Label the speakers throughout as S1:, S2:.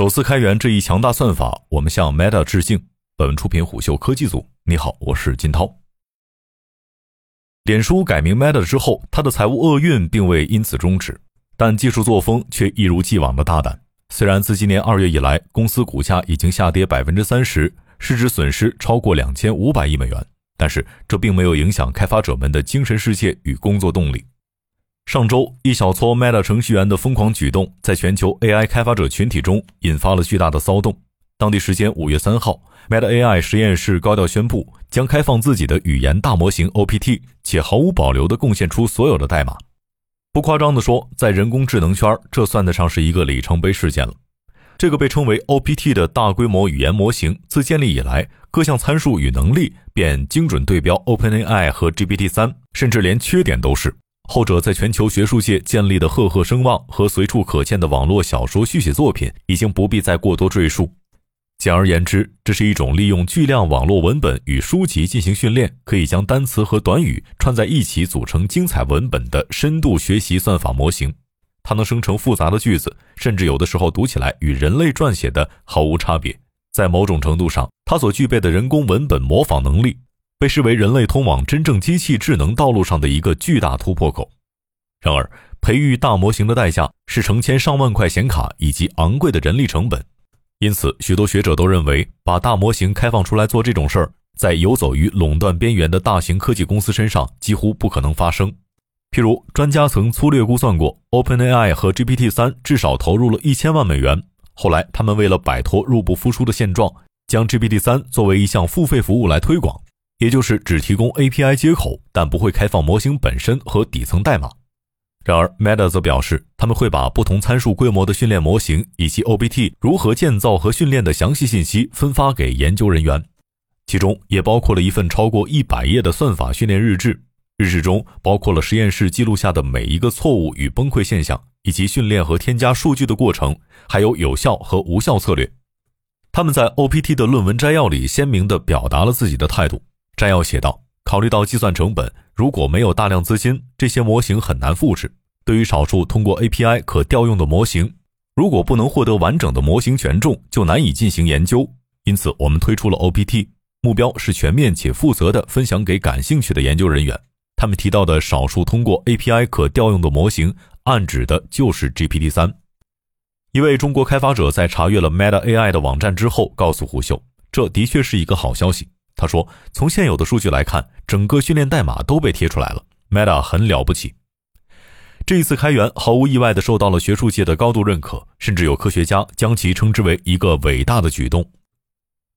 S1: 首次开源这一强大算法，我们向 Meta 致敬。本文出品虎嗅科技组。你好，我是金涛。脸书改名 Meta 之后，它的财务厄运并未因此终止，但技术作风却一如既往的大胆。虽然自今年二月以来，公司股价已经下跌百分之三十，市值损失超过两千五百亿美元，但是这并没有影响开发者们的精神世界与工作动力。上周，一小撮 Meta 程序员的疯狂举动，在全球 AI 开发者群体中引发了巨大的骚动。当地时间五月三号，Meta AI 实验室高调宣布，将开放自己的语言大模型 OPT，且毫无保留地贡献出所有的代码。不夸张地说，在人工智能圈，这算得上是一个里程碑事件了。这个被称为 OPT 的大规模语言模型，自建立以来，各项参数与能力便精准对标 OpenAI 和 GPT-3，甚至连缺点都是。后者在全球学术界建立的赫赫声望和随处可见的网络小说续写作品，已经不必再过多赘述。简而言之，这是一种利用巨量网络文本与书籍进行训练，可以将单词和短语串在一起组成精彩文本的深度学习算法模型。它能生成复杂的句子，甚至有的时候读起来与人类撰写的毫无差别。在某种程度上，它所具备的人工文本模仿能力。被视为人类通往真正机器智能道路上的一个巨大突破口。然而，培育大模型的代价是成千上万块显卡以及昂贵的人力成本。因此，许多学者都认为，把大模型开放出来做这种事儿，在游走于垄断边缘的大型科技公司身上几乎不可能发生。譬如，专家曾粗略估算过，OpenAI 和 GPT-3 至少投入了一千万美元。后来，他们为了摆脱入不敷出的现状，将 GPT-3 作为一项付费服务来推广。也就是只提供 API 接口，但不会开放模型本身和底层代码。然而，Meta 则表示，他们会把不同参数规模的训练模型以及 OBT 如何建造和训练的详细信息分发给研究人员，其中也包括了一份超过一百页的算法训练日志。日志中包括了实验室记录下的每一个错误与崩溃现象，以及训练和添加数据的过程，还有有效和无效策略。他们在 OPT 的论文摘要里鲜明地表达了自己的态度。摘要写道：“考虑到计算成本，如果没有大量资金，这些模型很难复制。对于少数通过 API 可调用的模型，如果不能获得完整的模型权重，就难以进行研究。因此，我们推出了 OPT，目标是全面且负责的分享给感兴趣的研究人员。他们提到的少数通过 API 可调用的模型，暗指的就是 GPT-3。一位中国开发者在查阅了 Meta AI 的网站之后，告诉胡秀，这的确是一个好消息。”他说：“从现有的数据来看，整个训练代码都被贴出来了。Meta 很了不起。这一次开源毫无意外地受到了学术界的高度认可，甚至有科学家将其称之为一个伟大的举动。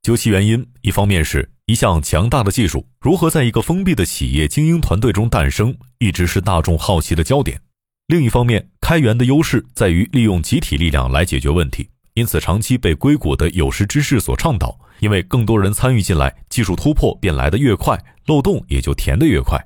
S1: 究其原因，一方面是一项强大的技术如何在一个封闭的企业精英团队中诞生，一直是大众好奇的焦点；另一方面，开源的优势在于利用集体力量来解决问题，因此长期被硅谷的有识之士所倡导。”因为更多人参与进来，技术突破便来得越快，漏洞也就填得越快。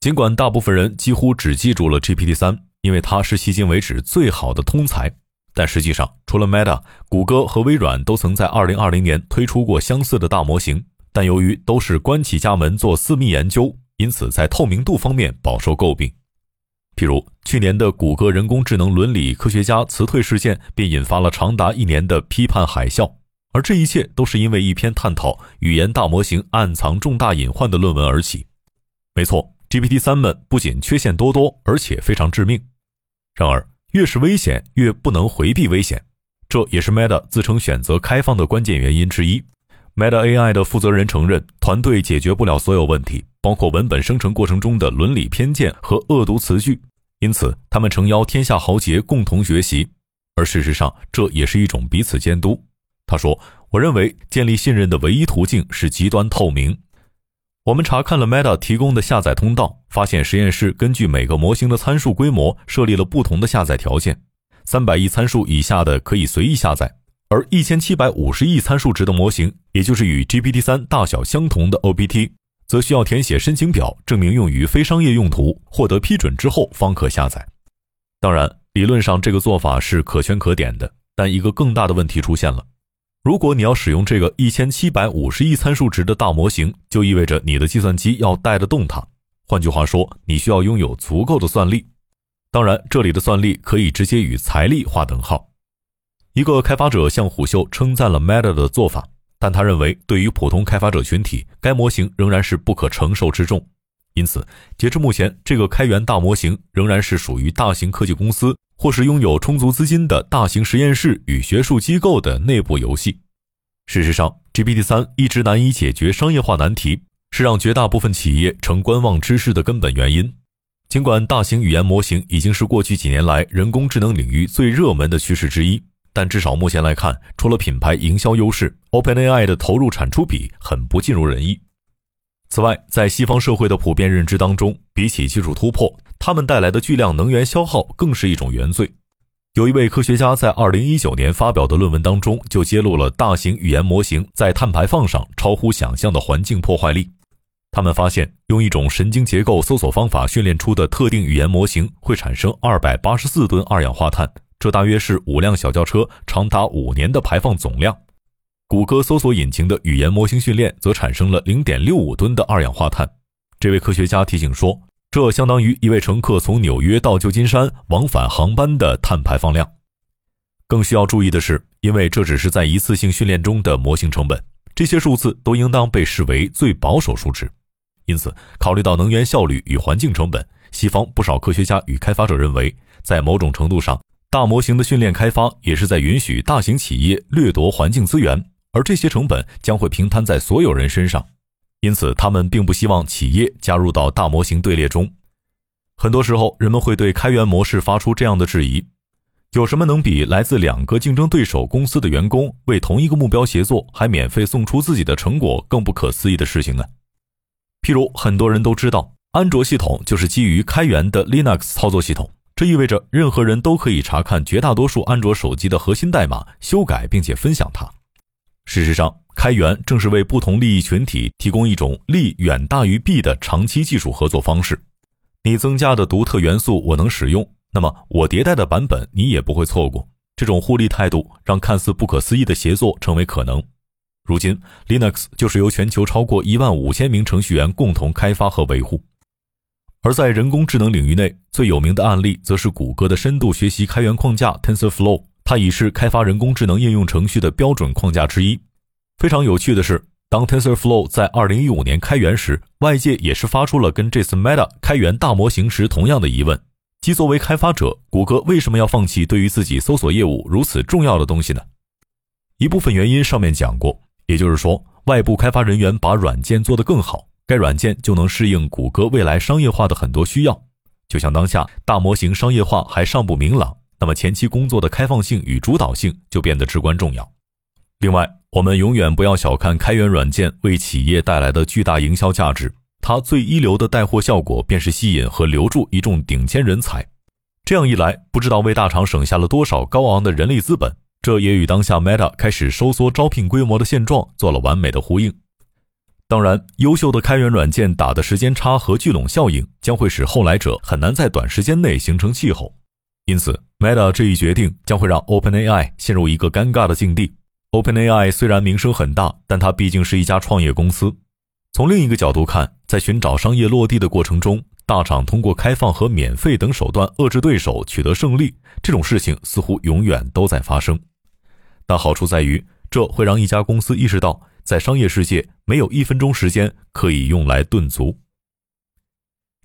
S1: 尽管大部分人几乎只记住了 GPT 三，因为它是迄今为止最好的通才，但实际上，除了 Meta，谷歌和微软都曾在2020年推出过相似的大模型，但由于都是关起家门做私密研究，因此在透明度方面饱受诟病。譬如去年的谷歌人工智能伦理科学家辞退事件，便引发了长达一年的批判海啸。而这一切都是因为一篇探讨语言大模型暗藏重大隐患的论文而起。没错，GPT 三们不仅缺陷多多，而且非常致命。然而，越是危险，越不能回避危险，这也是 Meta 自称选择开放的关键原因之一。Meta AI 的负责人承认，团队解决不了所有问题，包括文本生成过程中的伦理偏见和恶毒词句。因此，他们诚邀天下豪杰共同学习。而事实上，这也是一种彼此监督。他说：“我认为建立信任的唯一途径是极端透明。我们查看了 Meta 提供的下载通道，发现实验室根据每个模型的参数规模设立了不同的下载条件。三百亿参数以下的可以随意下载，而一千七百五十亿参数值的模型，也就是与 GPT 三大小相同的 OPT，则需要填写申请表，证明用于非商业用途，获得批准之后方可下载。当然，理论上这个做法是可圈可点的，但一个更大的问题出现了。”如果你要使用这个一千七百五十亿参数值的大模型，就意味着你的计算机要带得动它。换句话说，你需要拥有足够的算力。当然，这里的算力可以直接与财力划等号。一个开发者向虎嗅称赞了 Meta 的做法，但他认为对于普通开发者群体，该模型仍然是不可承受之重。因此，截至目前，这个开源大模型仍然是属于大型科技公司或是拥有充足资金的大型实验室与学术机构的内部游戏。事实上，GPT 三一直难以解决商业化难题，是让绝大部分企业呈观望之势的根本原因。尽管大型语言模型已经是过去几年来人工智能领域最热门的趋势之一，但至少目前来看，除了品牌营销优势，OpenAI 的投入产出比很不尽如人意。此外，在西方社会的普遍认知当中，比起技术突破，它们带来的巨量能源消耗更是一种原罪。有一位科学家在2019年发表的论文当中，就揭露了大型语言模型在碳排放上超乎想象的环境破坏力。他们发现，用一种神经结构搜索方法训练出的特定语言模型会产生284吨二氧化碳，这大约是五辆小轿车长达五年的排放总量。谷歌搜索引擎的语言模型训练则产生了0.65吨的二氧化碳。这位科学家提醒说。这相当于一位乘客从纽约到旧金山往返航班的碳排放量。更需要注意的是，因为这只是在一次性训练中的模型成本，这些数字都应当被视为最保守数值。因此，考虑到能源效率与环境成本，西方不少科学家与开发者认为，在某种程度上，大模型的训练开发也是在允许大型企业掠夺环境资源，而这些成本将会平摊在所有人身上。因此，他们并不希望企业加入到大模型队列中。很多时候，人们会对开源模式发出这样的质疑：有什么能比来自两个竞争对手公司的员工为同一个目标协作，还免费送出自己的成果更不可思议的事情呢？譬如，很多人都知道，安卓系统就是基于开源的 Linux 操作系统，这意味着任何人都可以查看绝大多数安卓手机的核心代码，修改并且分享它。事实上，开源正是为不同利益群体提供一种利远大于弊的长期技术合作方式。你增加的独特元素我能使用，那么我迭代的版本你也不会错过。这种互利态度让看似不可思议的协作成为可能。如今，Linux 就是由全球超过一万五千名程序员共同开发和维护。而在人工智能领域内，最有名的案例则是谷歌的深度学习开源框架 TensorFlow。它已是开发人工智能应用程序的标准框架之一。非常有趣的是，当 TensorFlow 在2015年开源时，外界也是发出了跟这次 Meta 开源大模型时同样的疑问：即作为开发者，谷歌为什么要放弃对于自己搜索业务如此重要的东西呢？一部分原因上面讲过，也就是说，外部开发人员把软件做得更好，该软件就能适应谷歌未来商业化的很多需要。就像当下大模型商业化还尚不明朗。那么前期工作的开放性与主导性就变得至关重要。另外，我们永远不要小看开源软件为企业带来的巨大营销价值。它最一流的带货效果便是吸引和留住一众顶尖人才。这样一来，不知道为大厂省下了多少高昂的人力资本。这也与当下 Meta 开始收缩招聘规模的现状做了完美的呼应。当然，优秀的开源软件打的时间差和聚拢效应将会使后来者很难在短时间内形成气候。因此，Meta 这一决定将会让 OpenAI 陷入一个尴尬的境地。OpenAI 虽然名声很大，但它毕竟是一家创业公司。从另一个角度看，在寻找商业落地的过程中，大厂通过开放和免费等手段遏制对手，取得胜利，这种事情似乎永远都在发生。但好处在于，这会让一家公司意识到，在商业世界，没有一分钟时间可以用来顿足。